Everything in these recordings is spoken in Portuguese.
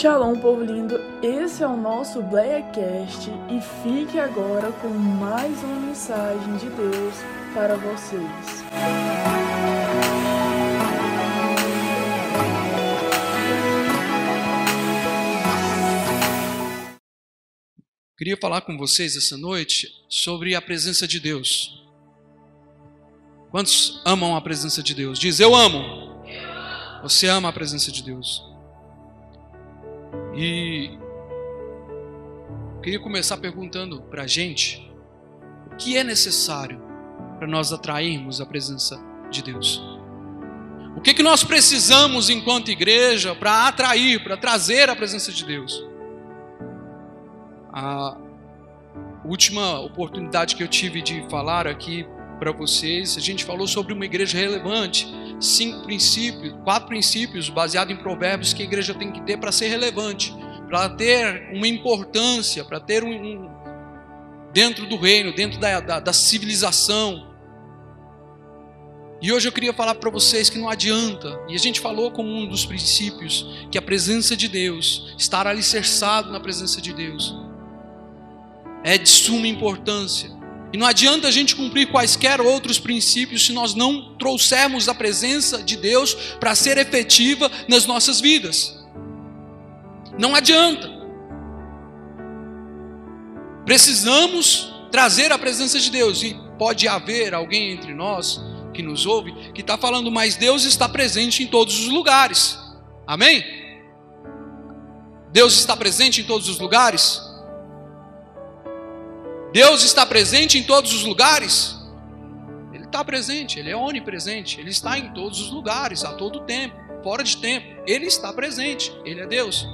Shalom, povo lindo! Esse é o nosso Blackcast e fique agora com mais uma mensagem de Deus para vocês. Queria falar com vocês essa noite sobre a presença de Deus. Quantos amam a presença de Deus? Diz, eu amo. Você ama a presença de Deus. E queria começar perguntando para a gente o que é necessário para nós atrairmos a presença de Deus. O que, que nós precisamos enquanto igreja para atrair, para trazer a presença de Deus? A última oportunidade que eu tive de falar aqui para vocês, a gente falou sobre uma igreja relevante, cinco princípios, quatro princípios baseados em provérbios que a igreja tem que ter para ser relevante, para ter uma importância, para ter um, um, dentro do reino, dentro da, da, da civilização. E hoje eu queria falar para vocês que não adianta, e a gente falou como um dos princípios, que a presença de Deus, estar alicerçado na presença de Deus, é de suma importância. E não adianta a gente cumprir quaisquer outros princípios se nós não trouxermos a presença de Deus para ser efetiva nas nossas vidas. Não adianta. Precisamos trazer a presença de Deus. E pode haver alguém entre nós que nos ouve que está falando, mas Deus está presente em todos os lugares. Amém? Deus está presente em todos os lugares? Deus está presente em todos os lugares? Ele está presente, Ele é onipresente, Ele está em todos os lugares, a todo tempo, fora de tempo. Ele está presente, Ele é Deus.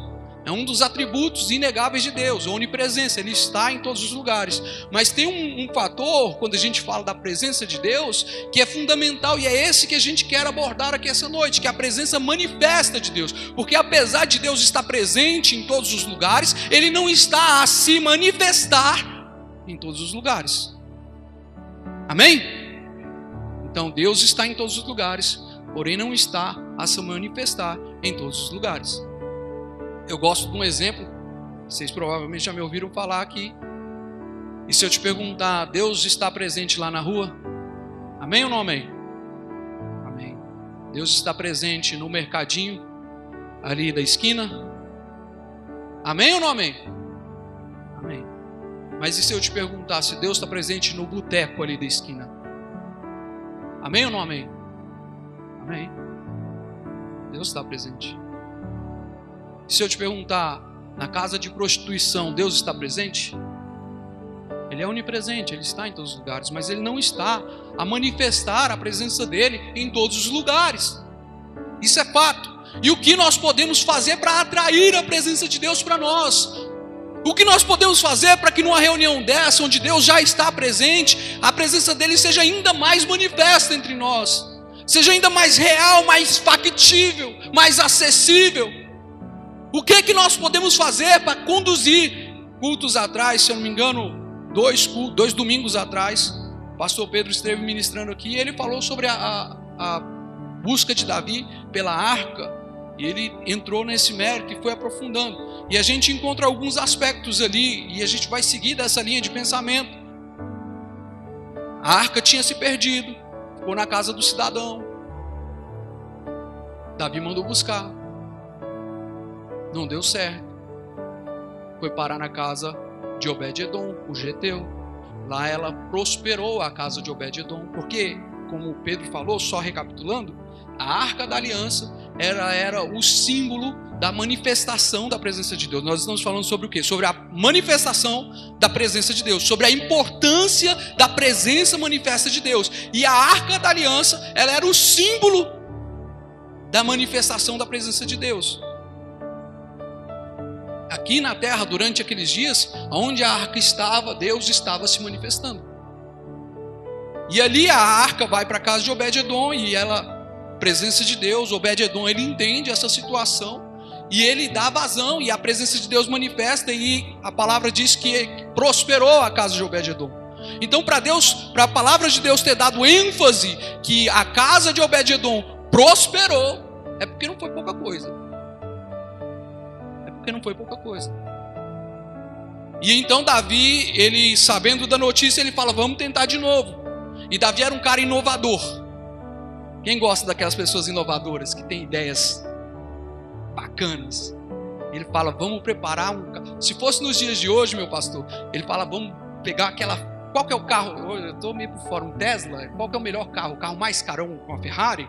É um dos atributos inegáveis de Deus, onipresença, Ele está em todos os lugares. Mas tem um, um, fator, quando a gente fala da presença de Deus, que é fundamental, e é esse que a gente quer abordar aqui essa noite, que é a presença manifesta de Deus. Porque apesar de Deus estar presente em todos os lugares, Ele não está a se manifestar em todos os lugares. Amém? Então Deus está em todos os lugares, porém não está a se manifestar em todos os lugares. Eu gosto de um exemplo, vocês provavelmente já me ouviram falar aqui. E se eu te perguntar, Deus está presente lá na rua? Amém ou não amém? Amém. Deus está presente no mercadinho ali da esquina? Amém ou não amém? Mas e se eu te perguntar se Deus está presente no boteco ali da esquina? Amém ou não amém? Amém. Deus está presente. E se eu te perguntar, na casa de prostituição, Deus está presente? Ele é onipresente, ele está em todos os lugares, mas ele não está a manifestar a presença dele em todos os lugares. Isso é fato. E o que nós podemos fazer para atrair a presença de Deus para nós? O que nós podemos fazer para que numa reunião dessa, onde Deus já está presente, a presença dele seja ainda mais manifesta entre nós, seja ainda mais real, mais factível, mais acessível? O que que nós podemos fazer para conduzir cultos atrás, se eu não me engano, dois, dois domingos atrás, o pastor Pedro esteve ministrando aqui e ele falou sobre a, a, a busca de Davi pela arca e ele entrou nesse mérito e foi aprofundando. E a gente encontra alguns aspectos ali, e a gente vai seguir dessa linha de pensamento. A arca tinha se perdido, ficou na casa do cidadão. Davi mandou buscar. Não deu certo. Foi parar na casa de Obed-Edom, o Geteu. Lá ela prosperou a casa de Obed-Edom, porque, como Pedro falou, só recapitulando, a arca da aliança era, era o símbolo da manifestação da presença de Deus. Nós estamos falando sobre o quê? Sobre a manifestação da presença de Deus, sobre a importância da presença manifesta de Deus. E a arca da aliança, ela era o símbolo da manifestação da presença de Deus. Aqui na terra, durante aqueles dias, onde a arca estava, Deus estava se manifestando. E ali a arca vai para a casa de Obed-Edom e ela presença de Deus, Obed-Edom, ele entende essa situação e ele dá vazão e a presença de Deus manifesta e a palavra diz que prosperou a casa de Obed-Edom. Então, para Deus, para a palavra de Deus ter dado ênfase que a casa de Obed-Edom prosperou, é porque não foi pouca coisa. porque não foi pouca coisa. E então Davi, ele sabendo da notícia, ele fala: "Vamos tentar de novo". E Davi era um cara inovador. Quem gosta daquelas pessoas inovadoras que têm ideias bacanas? Ele fala: "Vamos preparar um Se fosse nos dias de hoje, meu pastor, ele fala: "Vamos pegar aquela qual que é o carro? Eu estou meio por fora, um Tesla. Qual que é o melhor carro? O carro mais carão, uma Ferrari?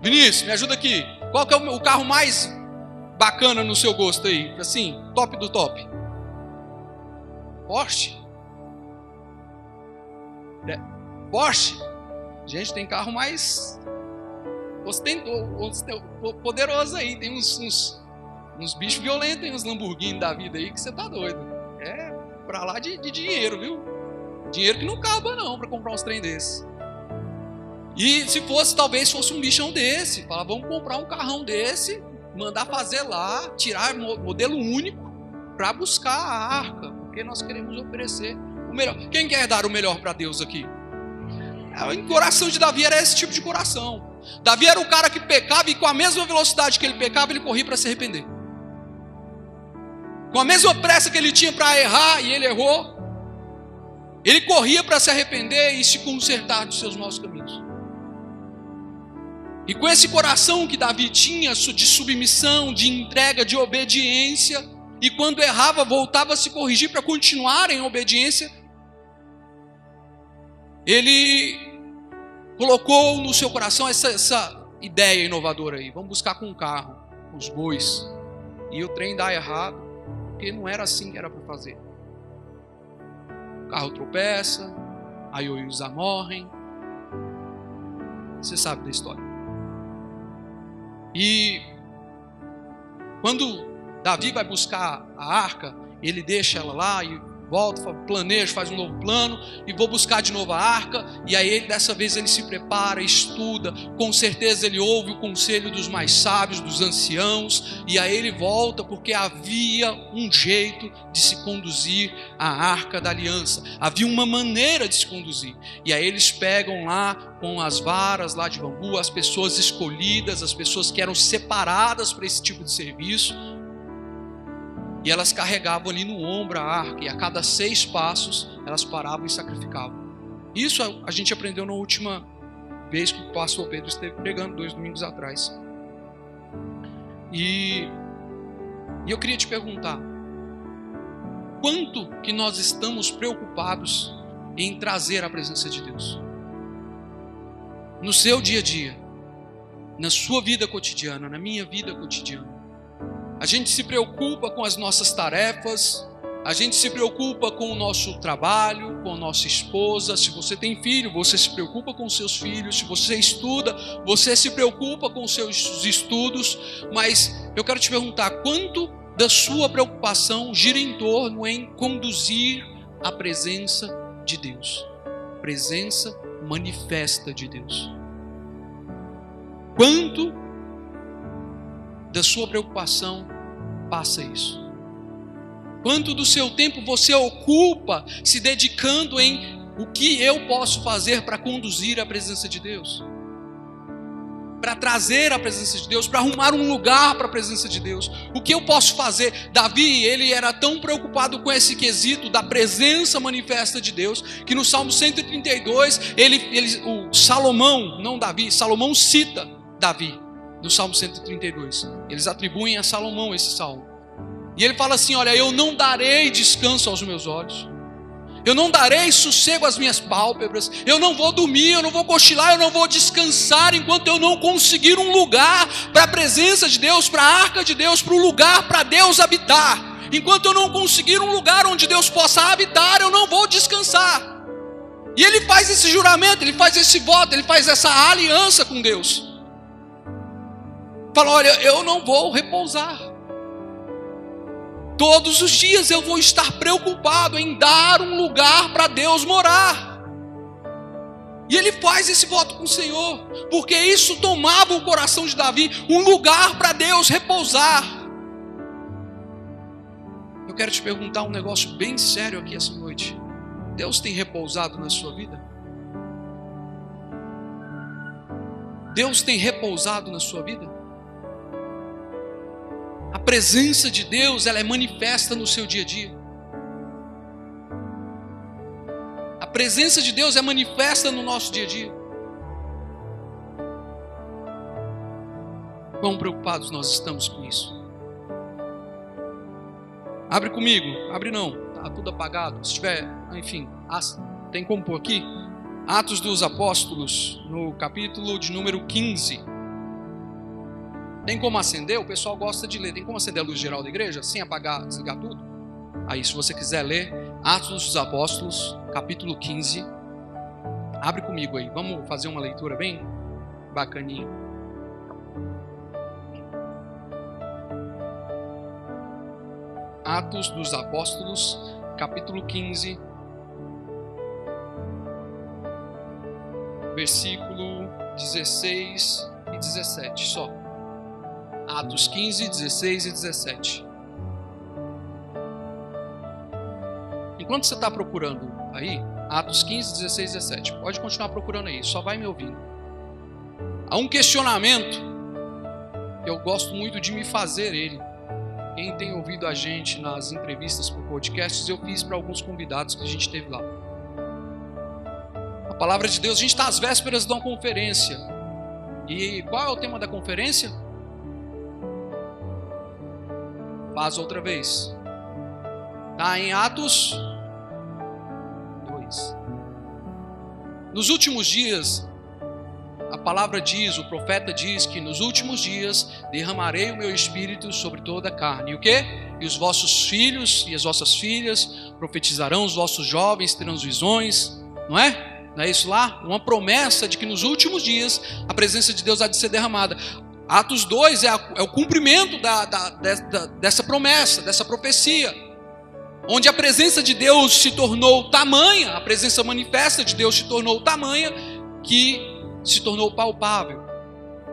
Vinícius, me ajuda aqui. Qual que é o carro mais bacana no seu gosto aí? Assim, top do top. Porsche. É, Porsche. Gente, tem carro mais poderoso aí. Tem uns, uns, uns bichos violentos, tem uns Lamborghini da vida aí que você tá doido. É pra lá de, de dinheiro, viu? Dinheiro que não acaba não para comprar uns trem desses. E se fosse, talvez fosse um bichão desse. Fala, vamos comprar um carrão desse, mandar fazer lá, tirar modelo único para buscar a arca, porque nós queremos oferecer o melhor. Quem quer dar o melhor para Deus aqui? O coração de Davi era esse tipo de coração. Davi era o cara que pecava e com a mesma velocidade que ele pecava, ele corria para se arrepender. Com a mesma pressa que ele tinha para errar e ele errou, ele corria para se arrepender e se consertar dos seus maus caminhos. E com esse coração que Davi tinha de submissão, de entrega, de obediência, e quando errava, voltava a se corrigir para continuar em obediência, ele colocou no seu coração essa, essa ideia inovadora aí. Vamos buscar com um carro, os bois. E o trem dá errado, porque não era assim que era para fazer. O carro tropeça, aí os morrem. Você sabe da história. E quando Davi vai buscar a arca, ele deixa ela lá e volta, planeja, faz um novo plano e vou buscar de novo a arca. E aí dessa vez ele se prepara, estuda, com certeza ele ouve o conselho dos mais sábios, dos anciãos, e aí ele volta porque havia um jeito de se conduzir a arca da aliança. Havia uma maneira de se conduzir. E aí eles pegam lá com as varas lá de bambu as pessoas escolhidas, as pessoas que eram separadas para esse tipo de serviço e elas carregavam ali no ombro a arca, e a cada seis passos elas paravam e sacrificavam. Isso a gente aprendeu na última vez que o pastor Pedro esteve pregando, dois domingos atrás. E, e eu queria te perguntar: quanto que nós estamos preocupados em trazer a presença de Deus? No seu dia a dia, na sua vida cotidiana, na minha vida cotidiana. A gente se preocupa com as nossas tarefas, a gente se preocupa com o nosso trabalho, com a nossa esposa. Se você tem filho, você se preocupa com seus filhos. Se você estuda, você se preocupa com seus estudos. Mas eu quero te perguntar: quanto da sua preocupação gira em torno em conduzir a presença de Deus? Presença manifesta de Deus. Quanto da sua preocupação passa isso? Quanto do seu tempo você ocupa se dedicando em o que eu posso fazer para conduzir a presença de Deus? Para trazer a presença de Deus, para arrumar um lugar para a presença de Deus. O que eu posso fazer? Davi, ele era tão preocupado com esse quesito da presença manifesta de Deus, que no Salmo 132, ele, ele, o Salomão, não Davi, Salomão cita Davi do Salmo 132. Eles atribuem a Salomão esse salmo. E ele fala assim: Olha, eu não darei descanso aos meus olhos, eu não darei sossego às minhas pálpebras, eu não vou dormir, eu não vou cochilar, eu não vou descansar enquanto eu não conseguir um lugar para a presença de Deus, para a arca de Deus, para o lugar para Deus habitar. Enquanto eu não conseguir um lugar onde Deus possa habitar, eu não vou descansar. E ele faz esse juramento, ele faz esse voto, ele faz essa aliança com Deus. Fala: olha, eu não vou repousar. Todos os dias eu vou estar preocupado em dar um lugar para Deus morar. E ele faz esse voto com o Senhor, porque isso tomava o coração de Davi, um lugar para Deus repousar. Eu quero te perguntar um negócio bem sério aqui essa noite. Deus tem repousado na sua vida? Deus tem repousado na sua vida? Presença de Deus, ela é manifesta no seu dia a dia. A presença de Deus é manifesta no nosso dia a dia. Quão preocupados nós estamos com isso? Abre comigo, abre não, tá tudo apagado. Se tiver, enfim, tem como pôr aqui? Atos dos Apóstolos, no capítulo de número 15. Tem como acender? O pessoal gosta de ler. Tem como acender a luz geral da igreja sem apagar, desligar tudo? Aí, se você quiser ler, Atos dos Apóstolos, capítulo 15. Abre comigo aí. Vamos fazer uma leitura bem bacaninha. Atos dos Apóstolos, capítulo 15, versículo 16 e 17 só. Atos 15, 16 e 17. Enquanto você está procurando aí, Atos 15, 16 e 17, pode continuar procurando aí, só vai me ouvindo. Há um questionamento que eu gosto muito de me fazer ele. Quem tem ouvido a gente nas entrevistas por podcasts, eu fiz para alguns convidados que a gente teve lá. A palavra de Deus, a gente está às vésperas de uma conferência. E qual é o tema da conferência? Faz outra vez. Está em Atos 2. Nos últimos dias, a palavra diz, o profeta diz que nos últimos dias derramarei o meu espírito sobre toda a carne. E o que? E os vossos filhos e as vossas filhas profetizarão, os vossos jovens terão visões, não é? Não é isso lá? Uma promessa de que nos últimos dias a presença de Deus há de ser derramada. Atos 2 é, a, é o cumprimento da, da, da, dessa promessa, dessa profecia, onde a presença de Deus se tornou tamanha, a presença manifesta de Deus se tornou tamanha, que se tornou palpável,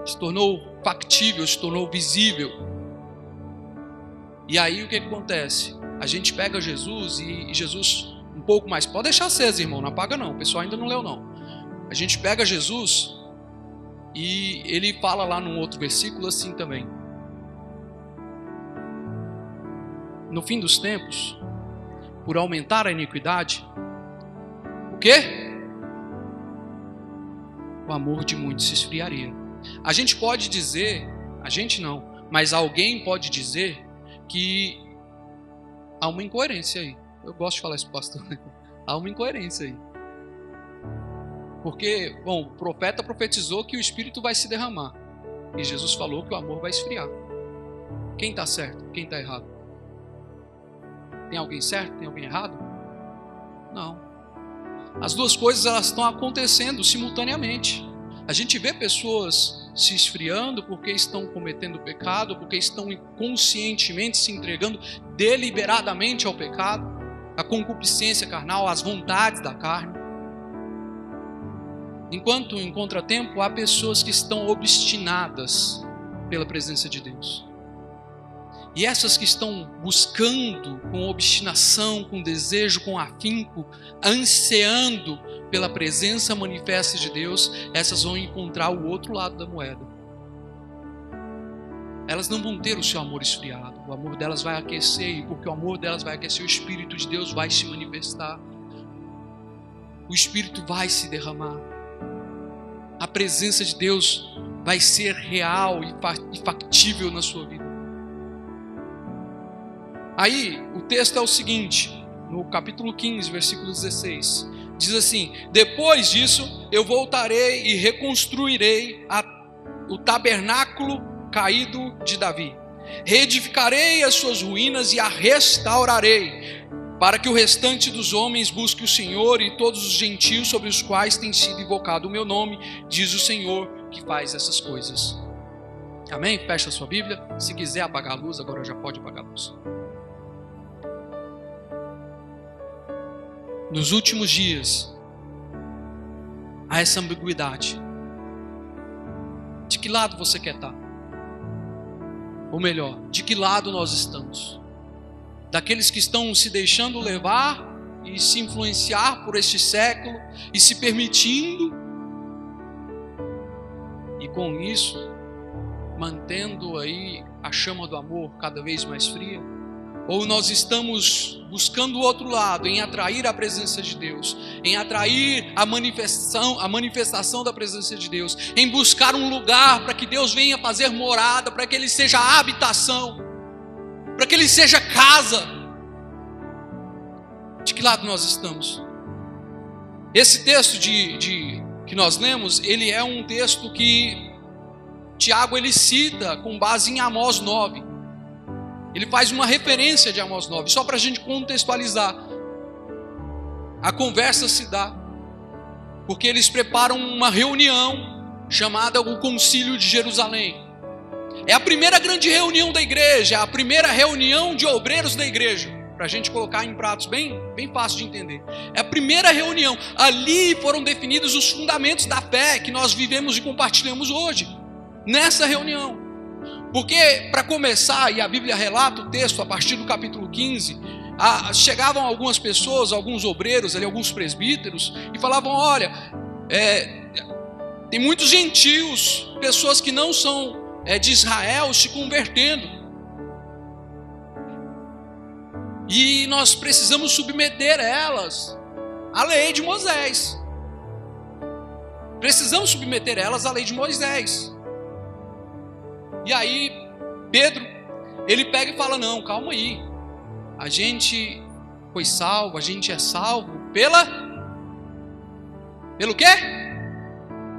se tornou factível, se tornou visível. E aí o que acontece? A gente pega Jesus e, e Jesus um pouco mais. Pode deixar acesa, irmão, não apaga não. O pessoal ainda não leu não. A gente pega Jesus e ele fala lá num outro versículo assim também. No fim dos tempos, por aumentar a iniquidade, o quê? O amor de muitos se esfriaria. A gente pode dizer, a gente não, mas alguém pode dizer que há uma incoerência aí. Eu gosto de falar isso, pastor. há uma incoerência aí. Porque, bom, o profeta profetizou que o Espírito vai se derramar. E Jesus falou que o amor vai esfriar. Quem está certo? Quem está errado? Tem alguém certo? Tem alguém errado? Não. As duas coisas elas estão acontecendo simultaneamente. A gente vê pessoas se esfriando porque estão cometendo pecado, porque estão inconscientemente se entregando deliberadamente ao pecado, à concupiscência carnal, às vontades da carne. Enquanto em contratempo há pessoas que estão obstinadas pela presença de Deus. E essas que estão buscando com obstinação, com desejo, com afinco, ansiando pela presença manifesta de Deus, essas vão encontrar o outro lado da moeda. Elas não vão ter o seu amor esfriado, o amor delas vai aquecer, e porque o amor delas vai aquecer, o Espírito de Deus vai se manifestar, o Espírito vai se derramar a presença de Deus vai ser real e factível na sua vida. Aí, o texto é o seguinte, no capítulo 15, versículo 16, diz assim: Depois disso, eu voltarei e reconstruirei a, o tabernáculo caído de Davi. Reedificarei as suas ruínas e a restaurarei, para que o restante dos homens busque o Senhor e todos os gentios sobre os quais tem sido invocado o meu nome, diz o Senhor que faz essas coisas. Amém? Fecha a sua Bíblia. Se quiser apagar a luz, agora já pode apagar a luz. Nos últimos dias, há essa ambiguidade. De que lado você quer estar? Ou melhor, de que lado nós estamos? Daqueles que estão se deixando levar e se influenciar por este século e se permitindo, e com isso mantendo aí a chama do amor cada vez mais fria? Ou nós estamos buscando o outro lado, em atrair a presença de Deus, em atrair a manifestação, a manifestação da presença de Deus, em buscar um lugar para que Deus venha fazer morada, para que Ele seja habitação, para que Ele seja casa. De que lado nós estamos? Esse texto de, de que nós lemos, ele é um texto que Tiago ele cita com base em Amós 9. Ele faz uma referência de Amós 9, só para a gente contextualizar. A conversa se dá, porque eles preparam uma reunião chamada o Concílio de Jerusalém. É a primeira grande reunião da igreja, a primeira reunião de obreiros da igreja, para a gente colocar em pratos bem, bem fácil de entender. É a primeira reunião. Ali foram definidos os fundamentos da fé que nós vivemos e compartilhamos hoje, nessa reunião. Porque, para começar, e a Bíblia relata o texto a partir do capítulo 15, a, chegavam algumas pessoas, alguns obreiros, ali, alguns presbíteros, e falavam: olha, é, tem muitos gentios, pessoas que não são é, de Israel, se convertendo. E nós precisamos submeter elas à lei de Moisés. Precisamos submeter elas à lei de Moisés. E aí, Pedro, ele pega e fala: Não, calma aí. A gente foi salvo, a gente é salvo pela. Pelo quê?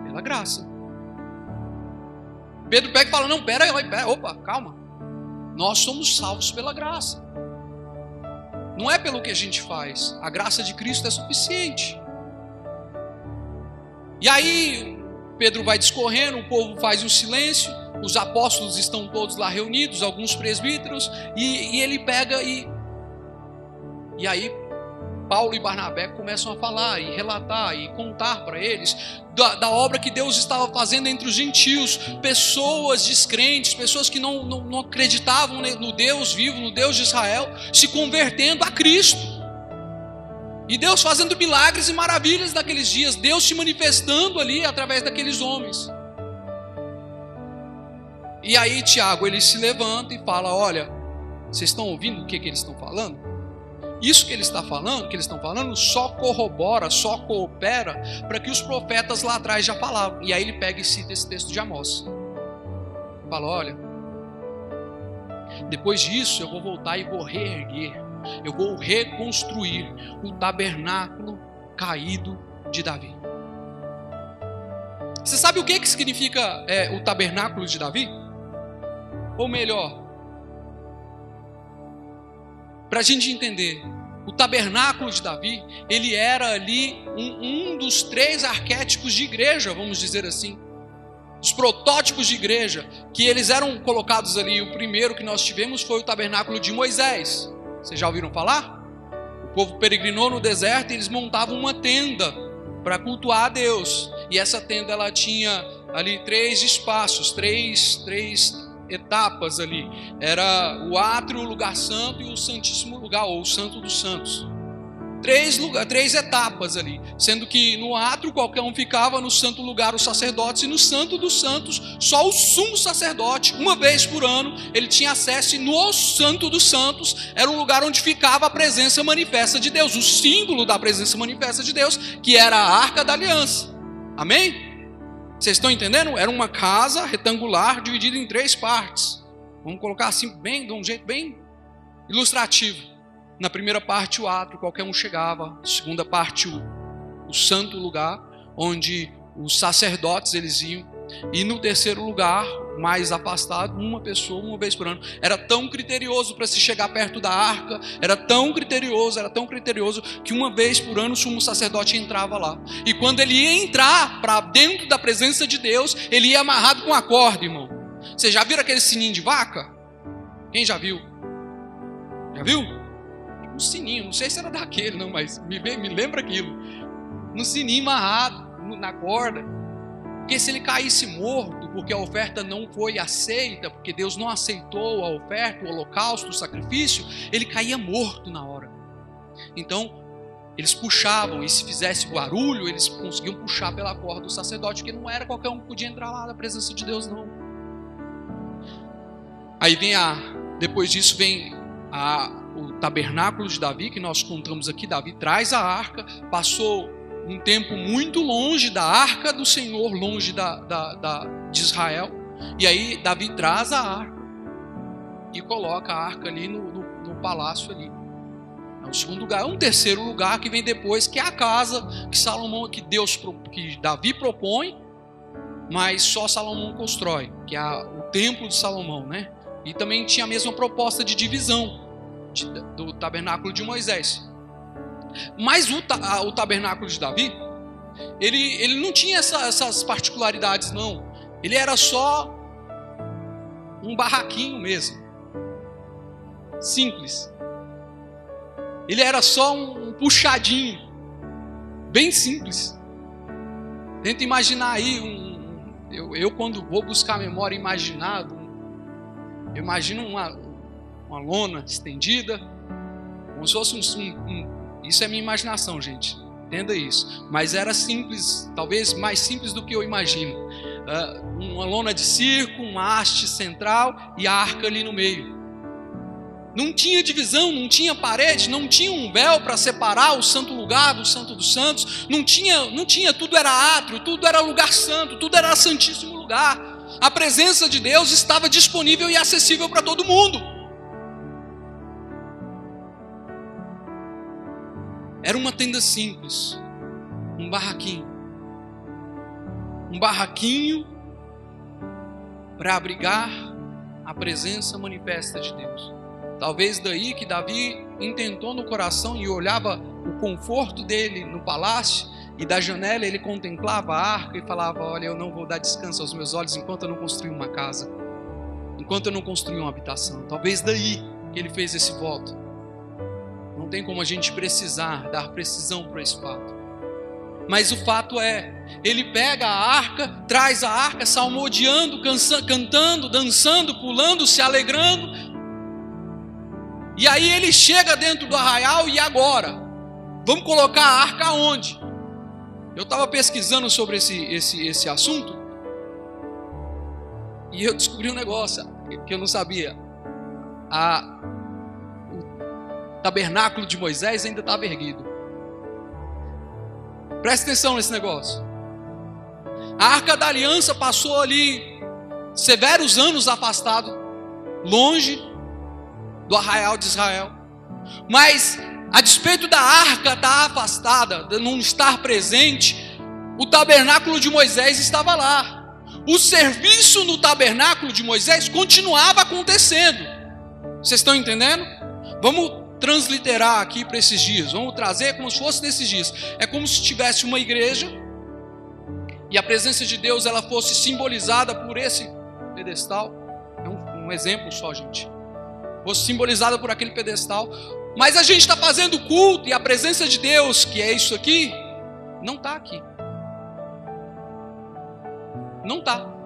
Pela graça. Pedro pega e fala: Não, pera aí, pera, opa, calma. Nós somos salvos pela graça. Não é pelo que a gente faz. A graça de Cristo é suficiente. E aí, Pedro vai discorrendo, o povo faz um silêncio os apóstolos estão todos lá reunidos, alguns presbíteros, e, e ele pega e. E aí, Paulo e Barnabé começam a falar e relatar e contar para eles da, da, obra que Deus estava fazendo entre os gentios, pessoas descrentes, pessoas que não, não, não acreditavam no Deus vivo, no Deus de Israel, se convertendo a Cristo. E Deus fazendo milagres e maravilhas naqueles dias, Deus se manifestando ali através daqueles homens. E aí Tiago ele se levanta e fala: Olha, vocês estão ouvindo o que, que eles estão falando? Isso que ele está falando, que eles estão falando, só corrobora, só coopera para que os profetas lá atrás já falavam. E aí ele pega e cita esse texto de Amós. Fala: Olha, depois disso eu vou voltar e vou reerguer, eu vou reconstruir o tabernáculo caído de Davi. Você sabe o que, que significa é, o tabernáculo de Davi? Ou melhor, para a gente entender, o tabernáculo de Davi, ele era ali um, um dos três arquétipos de igreja, vamos dizer assim. Os protótipos de igreja, que eles eram colocados ali, o primeiro que nós tivemos foi o tabernáculo de Moisés. Vocês já ouviram falar? O povo peregrinou no deserto e eles montavam uma tenda para cultuar a Deus. E essa tenda ela tinha ali três espaços, três, três etapas ali. Era o átrio, o lugar santo e o santíssimo lugar, ou o santo dos santos. Três, lugar, três etapas ali, sendo que no átrio qualquer um ficava, no santo lugar os sacerdotes, e no santo dos santos só o sumo sacerdote, uma vez por ano, ele tinha acesso, e no santo dos santos era um lugar onde ficava a presença manifesta de Deus, o símbolo da presença manifesta de Deus, que era a arca da aliança. Amém? Vocês estão entendendo? Era uma casa retangular dividida em três partes. Vamos colocar assim, bem, de um jeito bem ilustrativo. Na primeira parte, o átrio, qualquer um chegava. Na segunda parte, o, o santo lugar, onde os sacerdotes eles iam. E no terceiro lugar, mais afastado, uma pessoa uma vez por ano. Era tão criterioso para se chegar perto da arca, era tão criterioso, era tão criterioso que uma vez por ano o sumo sacerdote entrava lá. E quando ele ia entrar para dentro da presença de Deus, ele ia amarrado com a corda, irmão. Você já viram aquele sininho de vaca? Quem já viu? Já viu? Um sininho, não sei se era daquele, não, mas me, me lembra aquilo. Um sininho amarrado na corda. Porque se ele caísse morto, porque a oferta não foi aceita, porque Deus não aceitou a oferta, o holocausto, o sacrifício, ele caía morto na hora. Então, eles puxavam, e se fizesse barulho, eles conseguiam puxar pela corda do sacerdote, porque não era qualquer um que podia entrar lá na presença de Deus, não. Aí vem a, depois disso vem a, o tabernáculo de Davi, que nós contamos aqui. Davi traz a arca, passou um tempo muito longe da arca do Senhor, longe da, da, da, de Israel. E aí Davi traz a arca e coloca a arca ali no, no, no palácio ali. É um segundo lugar. Um terceiro lugar que vem depois, que é a casa que Salomão, que Deus, que Davi propõe, mas só Salomão constrói, que é o templo de Salomão, né? E também tinha a mesma proposta de divisão de, do tabernáculo de Moisés. Mas o, o tabernáculo de Davi, ele, ele não tinha essa, essas particularidades, não. Ele era só um barraquinho mesmo. Simples. Ele era só um, puxadinho. Bem simples. Tenta imaginar aí um. Eu, eu quando vou buscar memória imaginado, eu imagino uma, uma lona estendida, como se fosse um, um, um. Isso é minha imaginação, gente. Entenda isso. Mas era simples, talvez mais simples do que eu imagino. Uh, uma lona de circo, uma haste central e a arca ali no meio. Não tinha divisão, não tinha parede, não tinha um véu para separar o santo lugar do santo dos santos, não tinha, não tinha, tudo era átrio, tudo era lugar santo, tudo era santíssimo lugar. A presença de Deus estava disponível e acessível para todo mundo. Era uma tenda simples, um barraquinho. Um barraquinho para abrigar a presença manifesta de Deus. Talvez daí que Davi intentou no coração e olhava o conforto dele no palácio e da janela ele contemplava a arca e falava: Olha, eu não vou dar descanso aos meus olhos enquanto eu não construir uma casa, enquanto eu não construir uma habitação. Talvez daí que ele fez esse voto. Não tem como a gente precisar dar precisão para esse fato. Mas o fato é, ele pega a arca, traz a arca, salmodiando, cantando, dançando, pulando, se alegrando, e aí ele chega dentro do arraial e agora? Vamos colocar a arca onde? Eu estava pesquisando sobre esse, esse, esse assunto e eu descobri um negócio que eu não sabia. A, o tabernáculo de Moisés ainda estava erguido. Presta atenção nesse negócio. A arca da aliança passou ali severos anos afastado, longe do arraial de Israel. Mas, a despeito da arca estar afastada, de não estar presente, o tabernáculo de Moisés estava lá. O serviço no tabernáculo de Moisés continuava acontecendo. Vocês estão entendendo? Vamos transliterar aqui para esses dias. Vamos trazer como se fosse nesses dias. É como se tivesse uma igreja e a presença de Deus ela fosse simbolizada por esse pedestal. É um, um exemplo só, gente fosse simbolizada por aquele pedestal. Mas a gente está fazendo culto e a presença de Deus, que é isso aqui, não está aqui. Não está.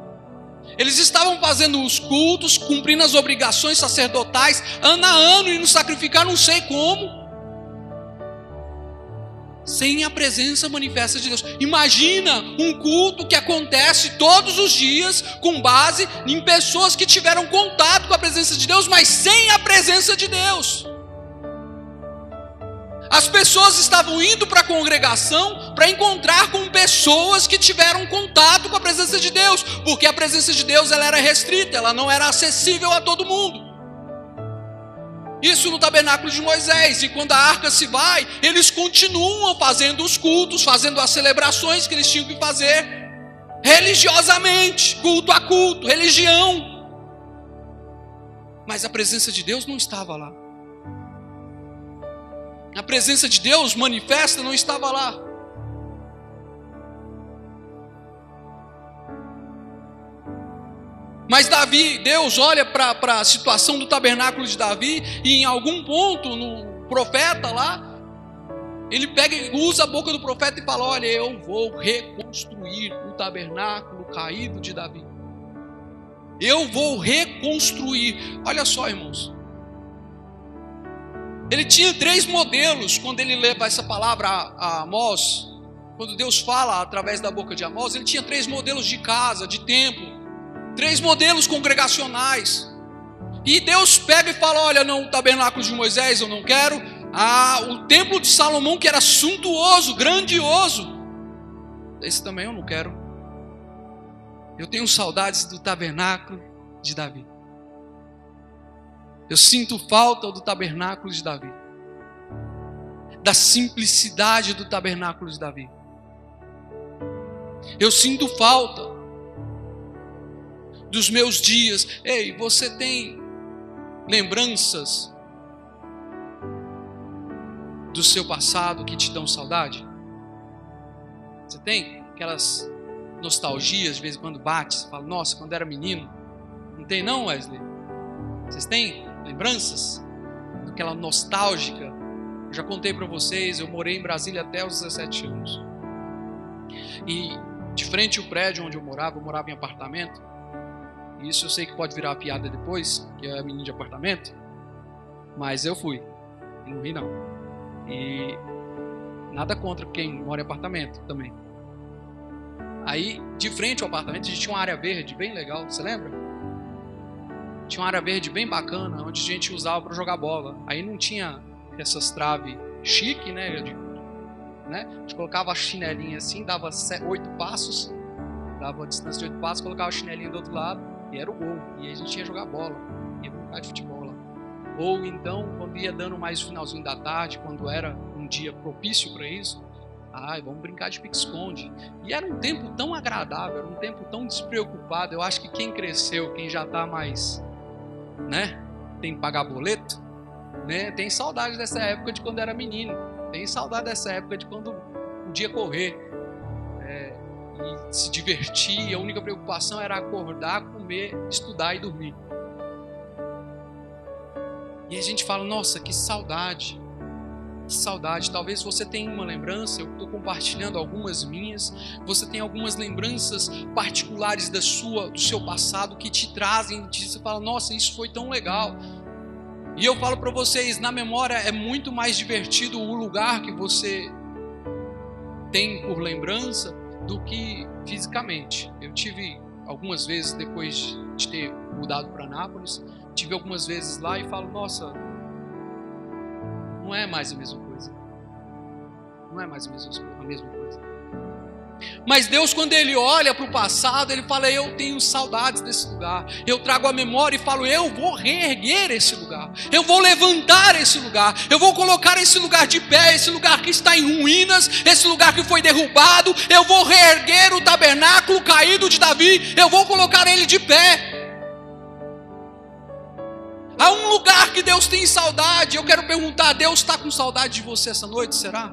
Eles estavam fazendo os cultos, cumprindo as obrigações sacerdotais, ano a ano, e nos sacrificar não sei como sem a presença manifesta de Deus. Imagina um culto que acontece todos os dias com base em pessoas que tiveram contato com a presença de Deus, mas sem a presença de Deus. As pessoas estavam indo para a congregação para encontrar com pessoas que tiveram contato com a presença de Deus, porque a presença de Deus ela era restrita, ela não era acessível a todo mundo. Isso no tabernáculo de Moisés. E quando a arca se vai, eles continuam fazendo os cultos, fazendo as celebrações que eles tinham que fazer religiosamente, culto a culto, religião. Mas a presença de Deus não estava lá. A presença de Deus manifesta não estava lá. Mas Davi, Deus olha para a situação do tabernáculo de Davi e em algum ponto no profeta lá, ele pega usa a boca do profeta e fala: Olha, eu vou reconstruir o tabernáculo caído de Davi. Eu vou reconstruir. Olha só, irmãos. Ele tinha três modelos quando ele leva essa palavra a, Amós. Quando Deus fala através da boca de Amós, ele tinha três modelos de casa, de templo três modelos congregacionais. E Deus pega e fala: Olha, não, o tabernáculo de Moisés eu não quero. Ah, o templo de Salomão, que era suntuoso, grandioso, esse também eu não quero. Eu tenho saudades do tabernáculo de Davi. Eu sinto falta do tabernáculo de Davi. Da simplicidade do tabernáculo de Davi. Eu sinto falta dos meus dias. Ei, você tem lembranças do seu passado que te dão saudade? Você tem aquelas nostalgias de vez em quando bate, você fala, nossa, quando era menino. Não tem não, Wesley? Vocês têm lembranças? Aquela nostálgica. Eu já contei para vocês, eu morei em Brasília até os 17 anos. E de frente ao prédio onde eu morava, eu morava em apartamento. E isso eu sei que pode virar piada depois, que é menino de apartamento. Mas eu fui. Não vi não. E nada contra quem mora em apartamento também. Aí, de frente ao apartamento, a gente tinha uma área verde bem legal, você lembra? Tinha uma área verde bem bacana, onde a gente usava para jogar bola. Aí não tinha essas traves chique, né? De, né? A gente colocava a chinelinha assim, dava oito passos, dava a distância de oito passos, colocava a chinelinha do outro lado e era o gol. E aí a gente ia jogar bola, ia brincar de futebol lá. Ou então, quando ia dando mais o finalzinho da tarde, quando era um dia propício para isso, Ai, vamos brincar de pique-esconde. E era um tempo tão agradável, era um tempo tão despreocupado. Eu acho que quem cresceu, quem já está mais, né, tem que pagar boleto, né, tem saudade dessa época de quando era menino. Tem saudade dessa época de quando podia correr é, e se divertir. A única preocupação era acordar, comer, estudar e dormir. E a gente fala, nossa, que saudade. Que saudade. Talvez você tenha uma lembrança, eu estou compartilhando algumas minhas. Você tem algumas lembranças particulares da sua, do seu passado que te trazem, que você fala, nossa, isso foi tão legal. E eu falo para vocês, na memória é muito mais divertido o lugar que você tem por lembrança do que fisicamente. Eu tive algumas vezes depois de ter mudado para Nápoles, tive algumas vezes lá e falo, nossa, não é mais a mesma coisa. Não é mais a mesma, a mesma coisa. Mas Deus, quando Ele olha para o passado, Ele fala: Eu tenho saudades desse lugar. Eu trago a memória e falo: Eu vou reerguer esse lugar. Eu vou levantar esse lugar. Eu vou colocar esse lugar de pé. Esse lugar que está em ruínas. Esse lugar que foi derrubado. Eu vou reerguer o tabernáculo caído de Davi. Eu vou colocar ele de pé. Lugar que Deus tem saudade. Eu quero perguntar: Deus está com saudade de você essa noite? Será?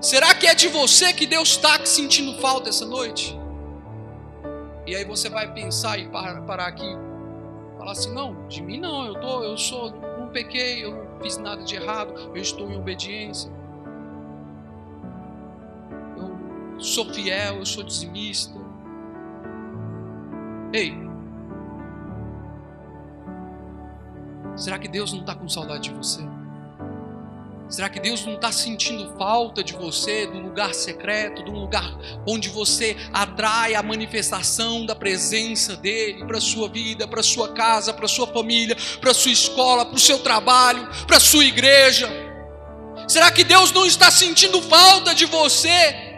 Será que é de você que Deus está sentindo falta essa noite? E aí você vai pensar e parar, parar aqui, falar assim: não, de mim não. Eu tô, eu sou, não pequei, eu não fiz nada de errado. Eu estou em obediência. Eu sou fiel, eu sou dizimista. Ei, Será que Deus não está com saudade de você? Será que Deus não está sentindo falta de você, do lugar secreto, um lugar onde você atrai a manifestação da presença dEle para sua vida, para sua casa, para sua família, para sua escola, para o seu trabalho, para sua igreja? Será que Deus não está sentindo falta de você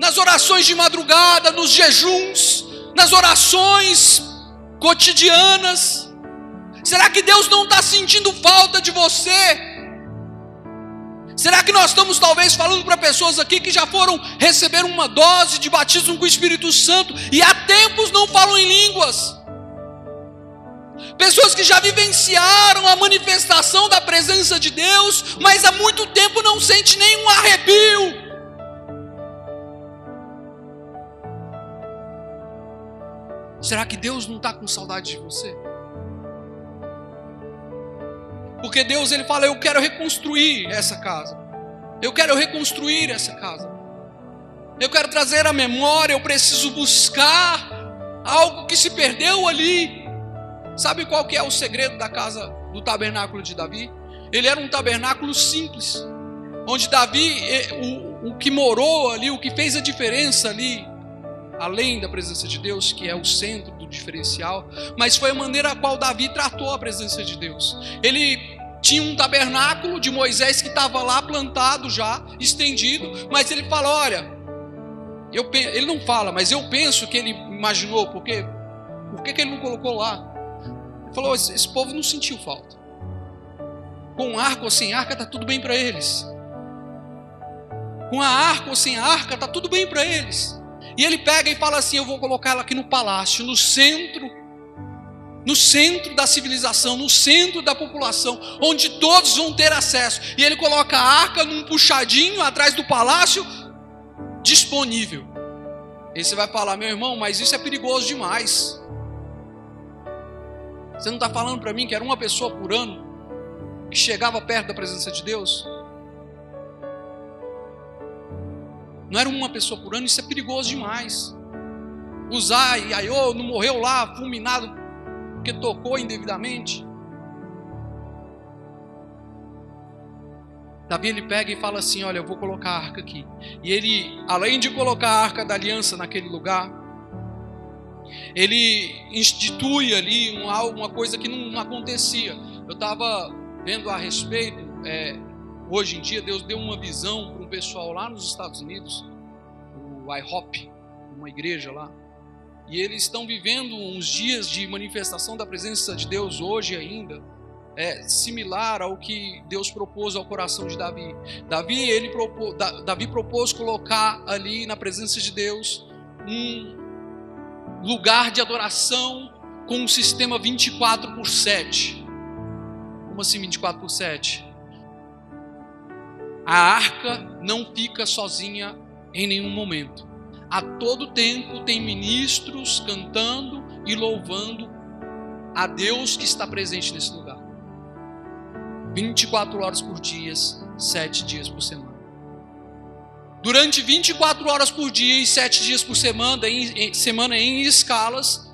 nas orações de madrugada, nos jejuns, nas orações cotidianas? Será que Deus não está sentindo falta de você? Será que nós estamos talvez falando para pessoas aqui que já foram receber uma dose de batismo com o Espírito Santo e há tempos não falam em línguas? Pessoas que já vivenciaram a manifestação da presença de Deus, mas há muito tempo não sente nenhum arrepio. Será que Deus não está com saudade de você? Porque Deus ele fala: "Eu quero reconstruir essa casa. Eu quero reconstruir essa casa. Eu quero trazer a memória, eu preciso buscar algo que se perdeu ali. Sabe qual que é o segredo da casa do tabernáculo de Davi? Ele era um tabernáculo simples, onde Davi, o, o que morou ali, o que fez a diferença ali, além da presença de Deus, que é o centro do diferencial, mas foi a maneira a qual Davi tratou a presença de Deus. Ele tinha um tabernáculo de Moisés que estava lá plantado já, estendido, mas ele fala: olha, eu, ele não fala, mas eu penso que ele imaginou, porque por que, que ele não colocou lá? Ele falou: esse, povo não sentiu falta. Com arco ou sem arca, está tudo bem para eles. Com a arca ou sem arca, está tudo bem para eles. E ele pega e fala assim: Eu vou colocar ela aqui no palácio, no centro, no centro da civilização, no centro da população, onde todos vão ter acesso. E ele coloca a arca num puxadinho atrás do palácio, disponível. E você vai falar, meu irmão, mas isso é perigoso demais. Você não está falando para mim que era uma pessoa por ano que chegava perto da presença de Deus? Não era uma pessoa por ano, isso é perigoso demais. Usar e aí, oh, não morreu lá, fulminado, porque tocou indevidamente. Davi ele pega e fala assim: Olha, eu vou colocar a arca aqui. E ele, além de colocar a arca da aliança naquele lugar, ele institui ali uma, uma coisa que não, não acontecia. Eu estava vendo a respeito, é, hoje em dia, Deus deu uma visão para um pessoal lá nos Estados Unidos, o IHOP, uma igreja lá. E eles estão vivendo uns dias de manifestação da presença de Deus hoje ainda, é similar ao que Deus propôs ao coração de Davi. Davi ele propôs, Davi propôs colocar ali na presença de Deus um lugar de adoração com um sistema 24 por 7. Como assim 24 por 7? A arca não fica sozinha em nenhum momento. A todo tempo tem ministros cantando e louvando a Deus que está presente nesse lugar. 24 horas por dia, 7 dias por semana. Durante 24 horas por dia e 7 dias por semana, em, em, semana em escalas,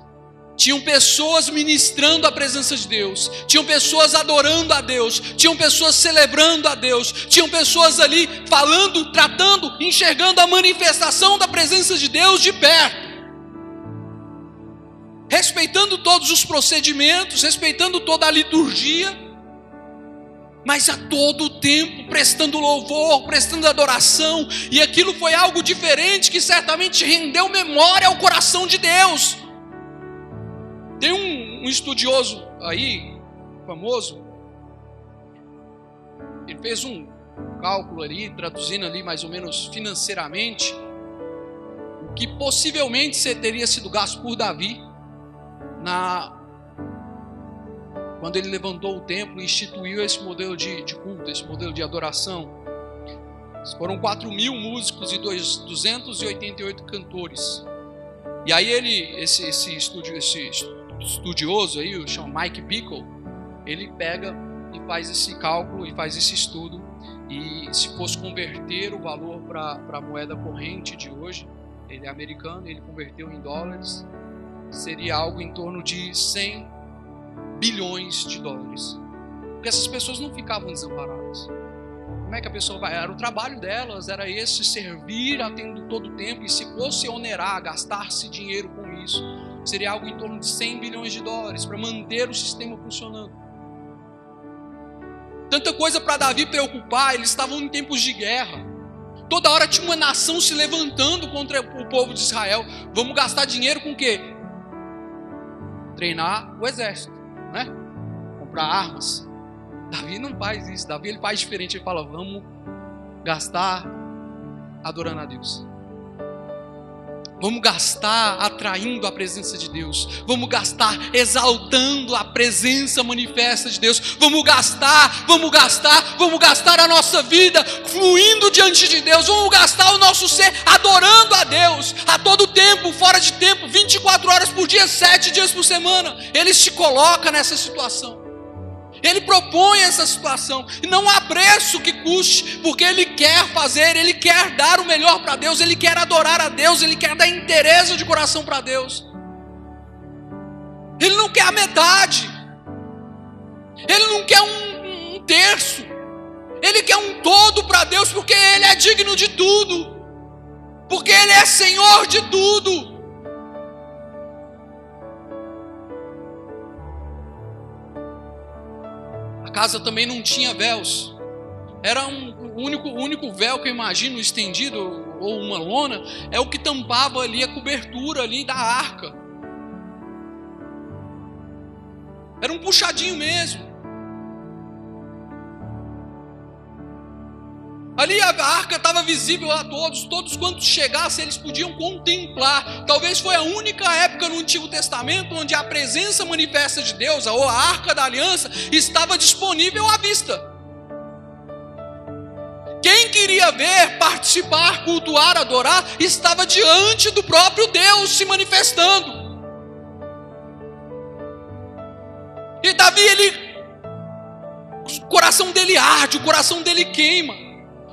tinham pessoas ministrando a presença de Deus, tinham pessoas adorando a Deus, tinham pessoas celebrando a Deus, tinham pessoas ali falando, tratando, enxergando a manifestação da presença de Deus de perto. Respeitando todos os procedimentos, respeitando toda a liturgia, mas a todo tempo prestando louvor, prestando adoração, e aquilo foi algo diferente que certamente rendeu memória ao coração de Deus. Tem um, um estudioso aí, famoso, ele fez um cálculo ali, traduzindo ali mais ou menos financeiramente, o que possivelmente teria sido gasto por Davi na quando ele levantou o templo e instituiu esse modelo de, de culto, esse modelo de adoração. Foram 4 mil músicos e dois, 288 cantores. E aí ele, esse, esse, estúdio, esse estudioso aí, o chama Mike Bickle, ele pega e faz esse cálculo e faz esse estudo. E se fosse converter o valor para a moeda corrente de hoje, ele é americano, ele converteu em dólares, seria algo em torno de 100 bilhões de dólares. Porque essas pessoas não ficavam desamparadas. Como é que a pessoa vai? Era o trabalho delas, era esse servir atendo todo o tempo, e se fosse onerar, gastar-se dinheiro com isso, seria algo em torno de 100 bilhões de dólares para manter o sistema funcionando. Tanta coisa para Davi preocupar, eles estavam em tempos de guerra. Toda hora tinha uma nação se levantando contra o povo de Israel. Vamos gastar dinheiro com o quê? Treinar o exército né? Comprar armas. Davi não faz isso. Davi ele faz diferente. Ele fala: vamos gastar adorando a Deus. Vamos gastar atraindo a presença de Deus. Vamos gastar exaltando a presença manifesta de Deus. Vamos gastar, vamos gastar, vamos gastar a nossa vida fluindo diante de Deus. Vamos gastar o nosso ser adorando a Deus a todo tempo, fora de tempo, 24 horas por dia, 7 dias por semana. Ele te coloca nessa situação. Ele propõe essa situação, e não há preço que custe, porque Ele quer fazer, Ele quer dar o melhor para Deus, Ele quer adorar a Deus, Ele quer dar interesse de coração para Deus. Ele não quer a metade, Ele não quer um, um terço, Ele quer um todo para Deus, porque Ele é digno de tudo, porque Ele é Senhor de tudo. Casa também não tinha véus. Era um único, único véu que eu imagino estendido ou uma lona é o que tampava ali a cobertura ali da arca. Era um puxadinho mesmo. Ali a arca estava visível a todos, todos quantos chegassem eles podiam contemplar. Talvez foi a única época no Antigo Testamento onde a presença manifesta de Deus, ou a arca da aliança, estava disponível à vista. Quem queria ver, participar, cultuar, adorar, estava diante do próprio Deus se manifestando. E Davi, ele, o coração dele arde, o coração dele queima,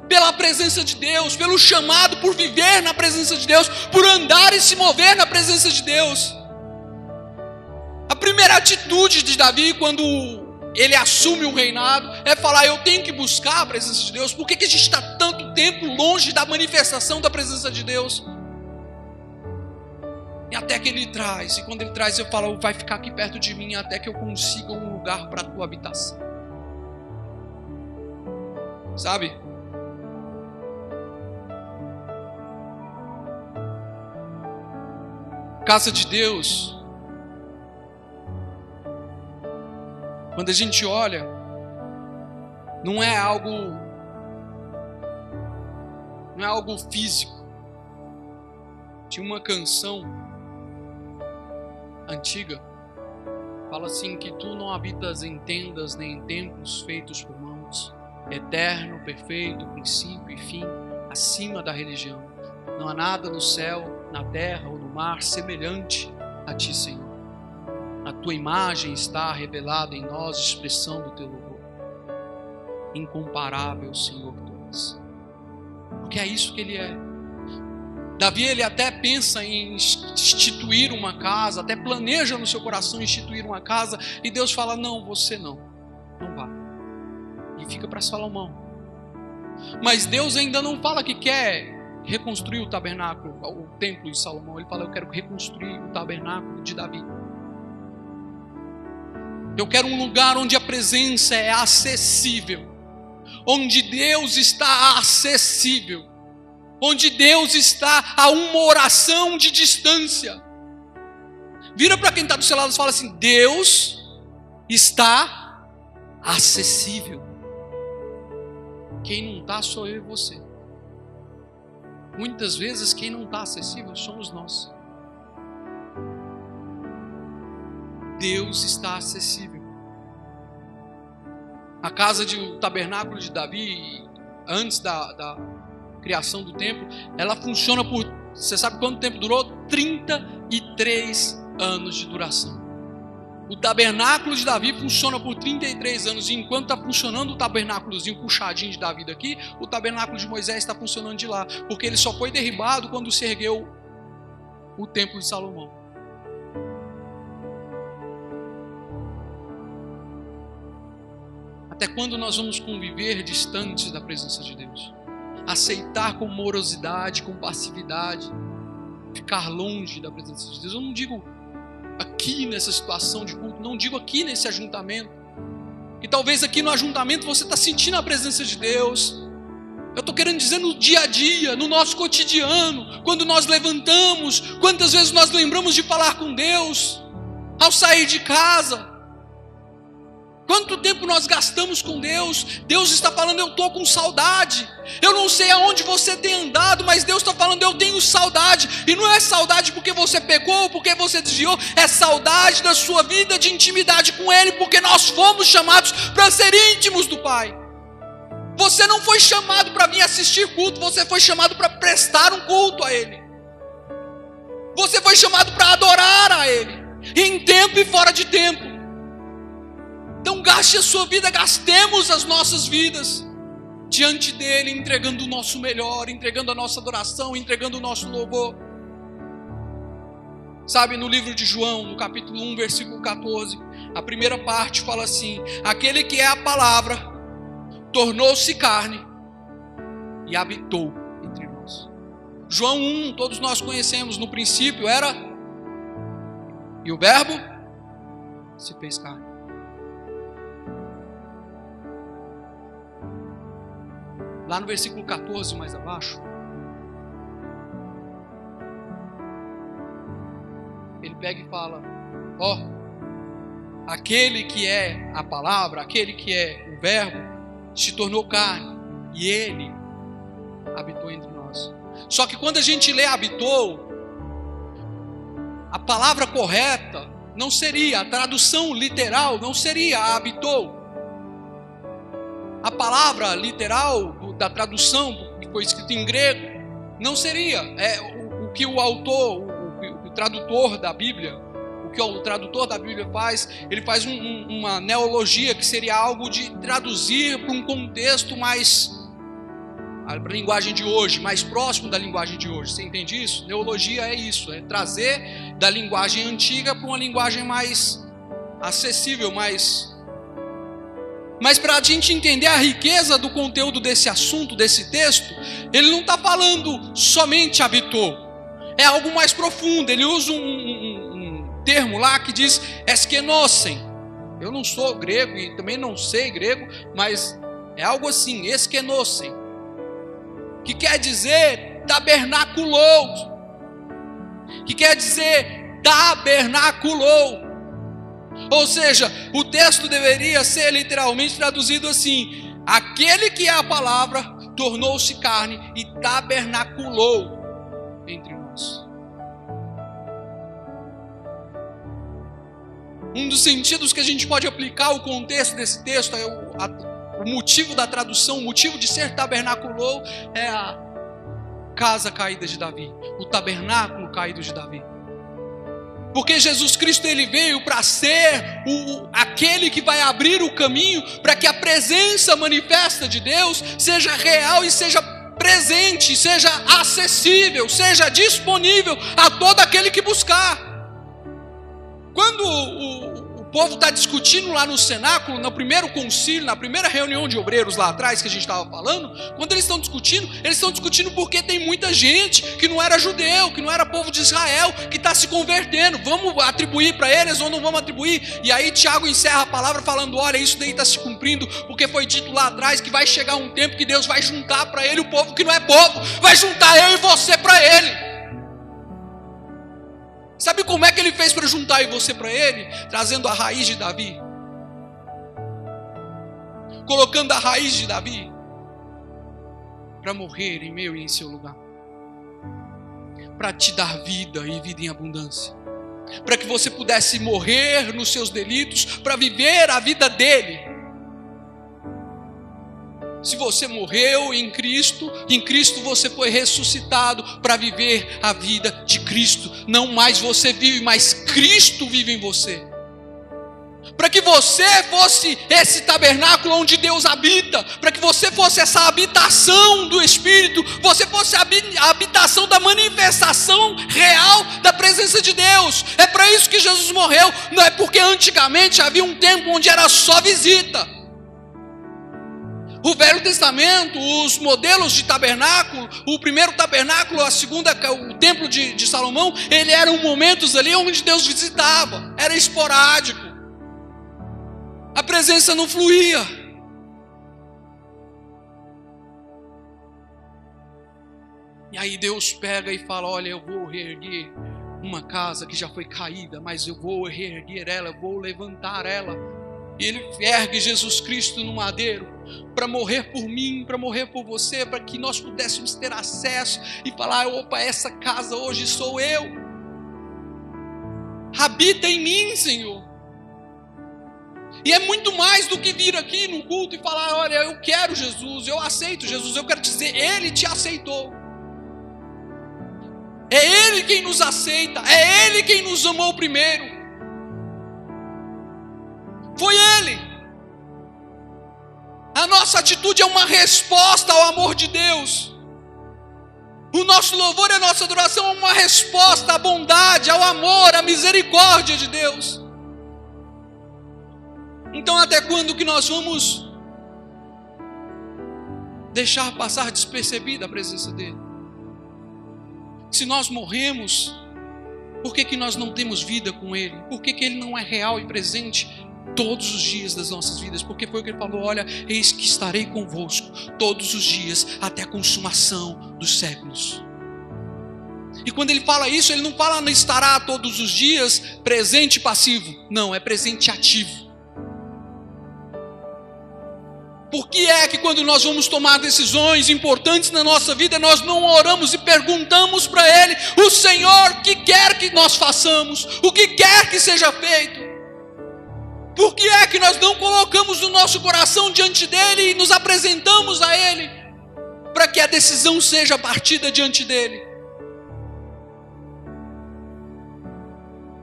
pela presença de Deus, pelo chamado por viver na presença de Deus, por andar e se mover na presença de Deus. A primeira atitude de Davi, quando ele assume o reinado, é falar: eu tenho que buscar a presença de Deus. Por que, que a gente está tanto tempo longe da manifestação da presença de Deus? E até que ele traz, e quando ele traz, eu falo: vai ficar aqui perto de mim até que eu consiga um lugar para a tua habitação. Sabe? Casa de Deus Quando a gente olha, não é algo não é algo físico. Tinha uma canção antiga fala assim que tu não habitas em tendas nem em templos feitos por mãos, eterno, perfeito, princípio e fim, acima da religião. Não há nada no céu, na terra ou no mar semelhante a ti, Senhor. A tua imagem está revelada em nós, expressão do teu louvor. Incomparável, Senhor, és. Porque é isso que ele é. Davi ele até pensa em instituir uma casa, até planeja no seu coração instituir uma casa, e Deus fala: "Não, você não. Não vá". E fica para Salomão. Mas Deus ainda não fala que quer reconstruir o tabernáculo, o templo de Salomão. Ele fala: "Eu quero reconstruir o tabernáculo de Davi". Eu quero um lugar onde a presença é acessível, onde Deus está acessível, onde Deus está a uma oração de distância. Vira para quem está do seu lado e fala assim: Deus está acessível. Quem não está sou eu e você. Muitas vezes quem não está acessível somos nós. Deus está acessível. A casa de o tabernáculo de Davi, antes da, da criação do templo, ela funciona por. Você sabe quanto tempo durou? 33 anos de duração. O tabernáculo de Davi funciona por 33 anos, e enquanto está funcionando o tabernáculozinho puxadinho de Davi daqui, o tabernáculo de Moisés está funcionando de lá, porque ele só foi derribado quando se ergueu o templo de Salomão. Até quando nós vamos conviver distantes da presença de Deus? Aceitar com morosidade, com passividade, ficar longe da presença de Deus. Eu não digo aqui nessa situação de culto, não digo aqui nesse ajuntamento. E talvez aqui no ajuntamento você está sentindo a presença de Deus. Eu estou querendo dizer no dia a dia, no nosso cotidiano, quando nós levantamos, quantas vezes nós lembramos de falar com Deus, ao sair de casa, Quanto tempo nós gastamos com Deus? Deus está falando, eu estou com saudade. Eu não sei aonde você tem andado, mas Deus está falando, eu tenho saudade. E não é saudade porque você pecou, porque você desviou, é saudade da sua vida de intimidade com Ele, porque nós fomos chamados para ser íntimos do Pai. Você não foi chamado para vir assistir culto, você foi chamado para prestar um culto a Ele. Você foi chamado para adorar a Ele, em tempo e fora de tempo. Então gaste a sua vida, gastemos as nossas vidas diante dele, entregando o nosso melhor, entregando a nossa adoração, entregando o nosso louvor. Sabe, no livro de João, no capítulo 1, versículo 14, a primeira parte fala assim: Aquele que é a palavra tornou-se carne e habitou entre nós. João 1, todos nós conhecemos, no princípio era, e o Verbo se fez carne. Lá no versículo 14, mais abaixo. Ele pega e fala: Ó, oh, aquele que é a palavra, aquele que é o Verbo, se tornou carne e ele habitou entre nós. Só que quando a gente lê habitou, a palavra correta não seria, a tradução literal não seria habitou. A palavra literal da tradução que foi escrita em grego não seria é o, o que o autor, o, o, tradutor da Bíblia, o que o tradutor da Bíblia faz, ele faz um, um, uma neologia que seria algo de traduzir para um contexto mais a linguagem de hoje, mais próximo da linguagem de hoje. Você entende isso? Neologia é isso, é trazer da linguagem antiga para uma linguagem mais acessível, mais. Mas para a gente entender a riqueza do conteúdo desse assunto, desse texto, ele não está falando somente habitou, é algo mais profundo. Ele usa um, um, um termo lá que diz esquenossem. Eu não sou grego e também não sei grego, mas é algo assim, esquenossem que quer dizer tabernaculou, que quer dizer tabernaculou. Ou seja, o texto deveria ser literalmente traduzido assim: aquele que é a palavra tornou-se carne e tabernaculou entre nós. Um dos sentidos que a gente pode aplicar o contexto desse texto é o, a, o motivo da tradução, o motivo de ser tabernaculou é a casa caída de Davi, o tabernáculo caído de Davi. Porque Jesus Cristo ele veio para ser o, aquele que vai abrir o caminho para que a presença manifesta de Deus seja real e seja presente, seja acessível, seja disponível a todo aquele que buscar. Quando o, povo está discutindo lá no cenáculo, no primeiro concílio, na primeira reunião de obreiros lá atrás que a gente estava falando, quando eles estão discutindo, eles estão discutindo porque tem muita gente que não era judeu, que não era povo de Israel, que está se convertendo. Vamos atribuir para eles ou não vamos atribuir? E aí Tiago encerra a palavra falando: olha, isso daí está se cumprindo, porque foi dito lá atrás que vai chegar um tempo que Deus vai juntar para ele o povo que não é povo, vai juntar eu e você para ele. Sabe como é que ele fez para juntar e você para ele? Trazendo a raiz de Davi. Colocando a raiz de Davi para morrer em meu e em seu lugar. Para te dar vida e vida em abundância. Para que você pudesse morrer nos seus delitos, para viver a vida dele se você morreu em Cristo, em Cristo você foi ressuscitado para viver a vida de Cristo. Não mais você vive, mas Cristo vive em você. Para que você fosse esse tabernáculo onde Deus habita, para que você fosse essa habitação do Espírito, você fosse a habitação da manifestação real da presença de Deus. É para isso que Jesus morreu, não é porque antigamente havia um tempo onde era só visita. O Velho Testamento, os modelos de tabernáculo, o primeiro tabernáculo, a segunda, o templo de, de Salomão, ele eram momentos ali onde Deus visitava, era esporádico. A presença não fluía. E aí Deus pega e fala: Olha, eu vou reerguer uma casa que já foi caída, mas eu vou reerguer ela, eu vou levantar ela e ele ergue Jesus Cristo no madeiro para morrer por mim, para morrer por você, para que nós pudéssemos ter acesso e falar: opa, essa casa hoje sou eu. Habita em mim, Senhor. E é muito mais do que vir aqui no culto e falar: olha, eu quero Jesus, eu aceito Jesus. Eu quero dizer, Ele te aceitou. É Ele quem nos aceita, é Ele quem nos amou primeiro. Foi Ele. A nossa atitude é uma resposta ao amor de Deus. O nosso louvor e a nossa adoração é uma resposta à bondade, ao amor, à misericórdia de Deus. Então, até quando que nós vamos deixar passar despercebida a presença dEle? Se nós morremos, por que, que nós não temos vida com Ele? Por que, que Ele não é real e presente todos os dias das nossas vidas, porque foi o que ele falou: olha, eis que estarei convosco todos os dias até a consumação dos séculos. E quando ele fala isso, ele não fala estará todos os dias presente passivo. Não, é presente ativo. Por que é que quando nós vamos tomar decisões importantes na nossa vida, nós não oramos e perguntamos para Ele, o Senhor, o que quer que nós façamos, o que quer que seja feito? Por que é que nós não colocamos o nosso coração diante dele e nos apresentamos a Ele, para que a decisão seja partida diante dele?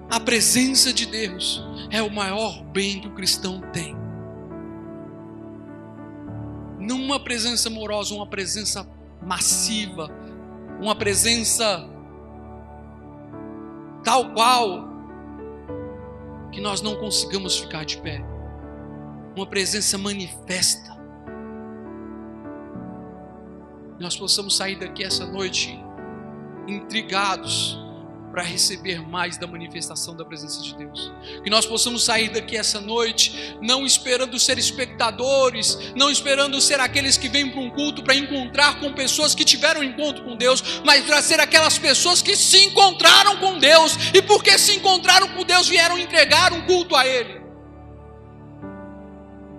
A presença de Deus é o maior bem que o cristão tem. Não uma presença amorosa, uma presença massiva, uma presença tal qual que nós não consigamos ficar de pé. Uma presença manifesta. Nós possamos sair daqui essa noite intrigados para receber mais da manifestação da presença de Deus. Que nós possamos sair daqui essa noite não esperando ser espectadores, não esperando ser aqueles que vêm para um culto para encontrar com pessoas que tiveram um encontro com Deus, mas para ser aquelas pessoas que se encontraram com Deus e porque se encontraram com Deus vieram entregar um culto a Ele.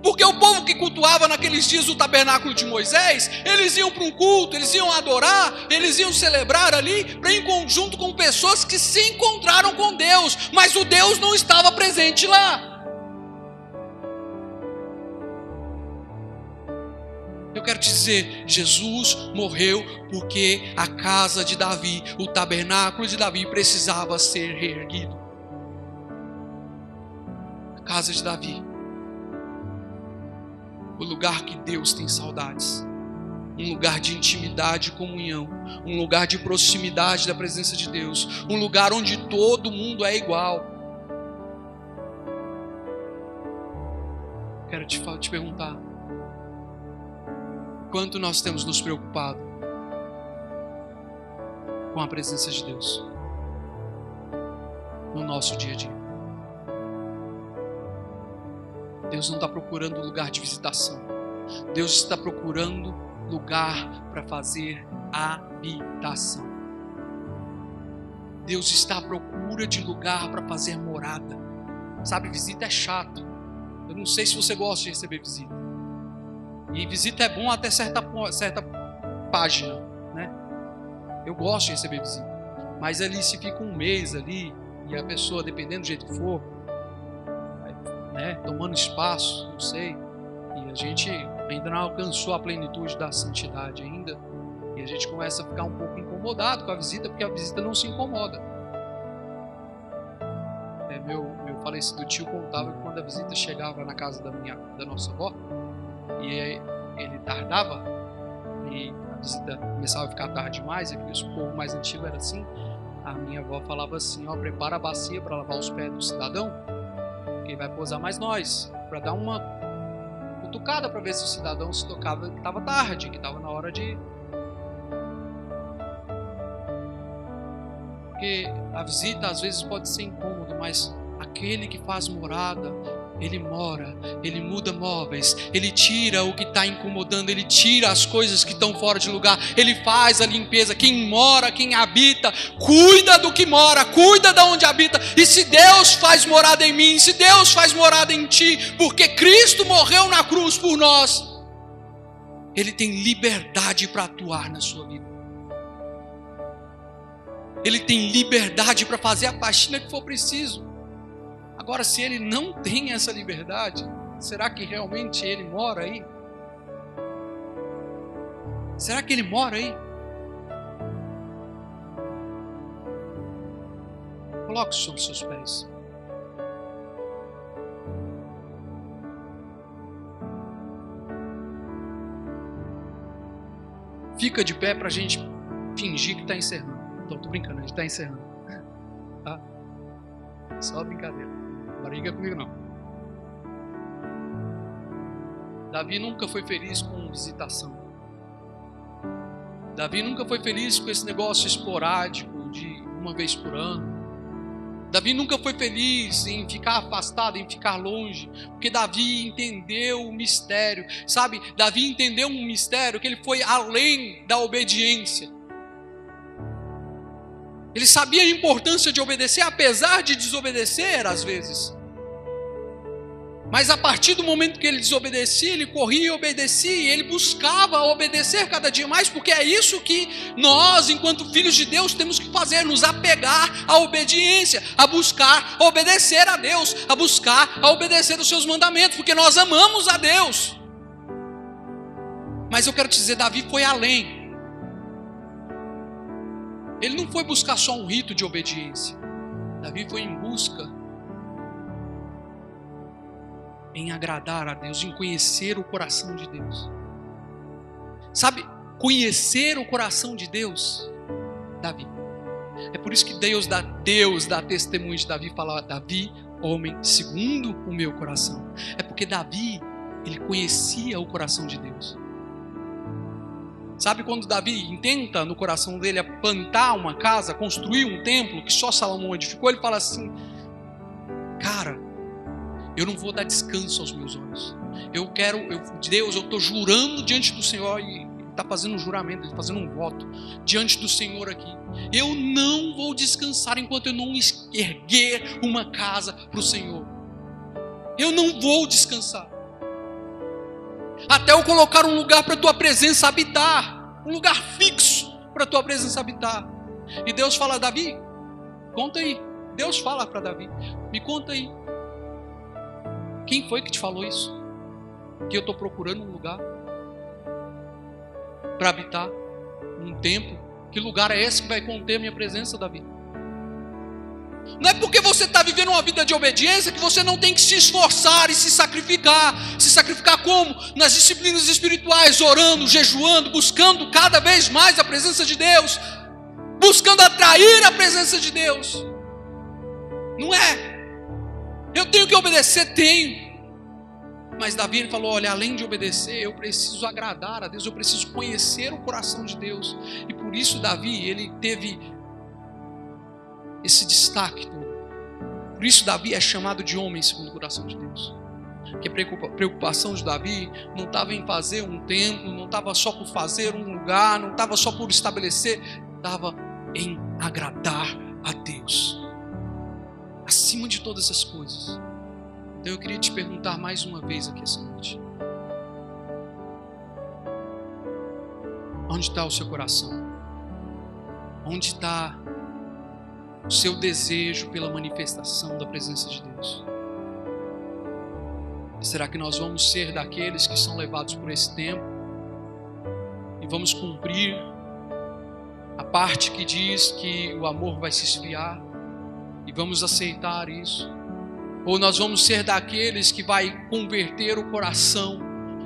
Porque o povo que cultuava naqueles dias o tabernáculo de Moisés, eles iam para um culto, eles iam adorar, eles iam celebrar ali, em conjunto com pessoas que se encontraram com Deus, mas o Deus não estava presente lá. Eu quero dizer, Jesus morreu porque a casa de Davi, o tabernáculo de Davi precisava ser reerguido. A casa de Davi o lugar que Deus tem saudades. Um lugar de intimidade e comunhão, um lugar de proximidade da presença de Deus, um lugar onde todo mundo é igual. Quero te, te perguntar: quanto nós temos nos preocupado com a presença de Deus no nosso dia a dia? Deus não está procurando lugar de visitação. Deus está procurando lugar para fazer habitação. Deus está à procura de lugar para fazer morada. Sabe, visita é chato. Eu não sei se você gosta de receber visita. E visita é bom até certa, certa página, né? Eu gosto de receber visita. Mas ali se fica um mês ali e a pessoa, dependendo do jeito que for, né, tomando espaço, não sei. E a gente ainda não alcançou a plenitude da santidade ainda. E a gente começa a ficar um pouco incomodado com a visita, porque a visita não se incomoda. É, meu, meu falecido tio contava que quando a visita chegava na casa da, minha, da nossa avó, e ele tardava, e a visita começava a ficar tarde demais, e o povo mais antigo era assim, a minha avó falava assim, ó, prepara a bacia para lavar os pés do cidadão, porque vai posar mais nós, para dar uma cutucada para ver se o cidadão se tocava que estava tarde, que estava na hora de. Porque a visita às vezes pode ser incômodo, mas aquele que faz morada ele mora, ele muda móveis, ele tira o que está incomodando, ele tira as coisas que estão fora de lugar, ele faz a limpeza. Quem mora, quem habita, cuida do que mora, cuida de onde habita. E se Deus faz morada em mim, se Deus faz morada em ti, porque Cristo morreu na cruz por nós, Ele tem liberdade para atuar na sua vida. Ele tem liberdade para fazer a faxina que for preciso. Agora, se ele não tem essa liberdade, será que realmente ele mora aí? Será que ele mora aí? Coloque sobre seus pés. Fica de pé para a gente fingir que está encerrando. Tô brincando, a gente está encerrando. Tá? Só brincadeira briga comigo não. Davi nunca foi feliz com visitação. Davi nunca foi feliz com esse negócio esporádico de uma vez por ano. Davi nunca foi feliz em ficar afastado, em ficar longe, porque Davi entendeu o mistério, sabe? Davi entendeu um mistério que ele foi além da obediência. Ele sabia a importância de obedecer, apesar de desobedecer às vezes. Mas a partir do momento que ele desobedecia, ele corria e obedecia, e ele buscava obedecer cada dia mais, porque é isso que nós, enquanto filhos de Deus, temos que fazer: nos apegar à obediência, a buscar obedecer a Deus, a buscar a obedecer os seus mandamentos, porque nós amamos a Deus. Mas eu quero te dizer, Davi foi além. Ele não foi buscar só um rito de obediência. Davi foi em busca em agradar a Deus, em conhecer o coração de Deus. Sabe, conhecer o coração de Deus, Davi. É por isso que Deus dá, Deus dá testemunho de Davi, fala, Davi, homem segundo o meu coração. É porque Davi, ele conhecia o coração de Deus. Sabe quando Davi intenta no coração dele plantar uma casa, construir um templo que só Salomão edificou, ele fala assim: Cara, eu não vou dar descanso aos meus olhos. Eu quero, eu, Deus, eu estou jurando diante do Senhor e está fazendo um juramento, está fazendo um voto diante do Senhor aqui. Eu não vou descansar enquanto eu não erguer uma casa para o Senhor. Eu não vou descansar. Até eu colocar um lugar para a tua presença habitar, um lugar fixo para a tua presença habitar. E Deus fala, Davi, conta aí. Deus fala para Davi, me conta aí. Quem foi que te falou isso? Que eu estou procurando um lugar para habitar, um templo. Que lugar é esse que vai conter a minha presença, Davi? Não é porque você está vivendo uma vida de obediência que você não tem que se esforçar e se sacrificar. Se sacrificar como? Nas disciplinas espirituais, orando, jejuando, buscando cada vez mais a presença de Deus, buscando atrair a presença de Deus. Não é eu tenho que obedecer? Tenho. Mas Davi ele falou: olha, além de obedecer, eu preciso agradar a Deus, eu preciso conhecer o coração de Deus. E por isso Davi ele teve esse destaque todo. Por isso Davi é chamado de homem segundo o coração de Deus. Porque a preocupação de Davi não estava em fazer um templo, não estava só por fazer um lugar, não estava só por estabelecer, estava em agradar a Deus acima de todas as coisas. Então eu queria te perguntar mais uma vez aqui essa noite: onde está o seu coração? Onde está o seu desejo pela manifestação da presença de Deus? Será que nós vamos ser daqueles que são levados por esse tempo e vamos cumprir a parte que diz que o amor vai se esfriar? E vamos aceitar isso. Ou nós vamos ser daqueles que vai converter o coração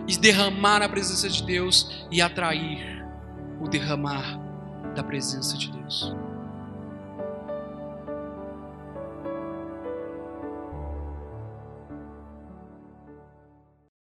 e derramar a presença de Deus e atrair o derramar da presença de Deus.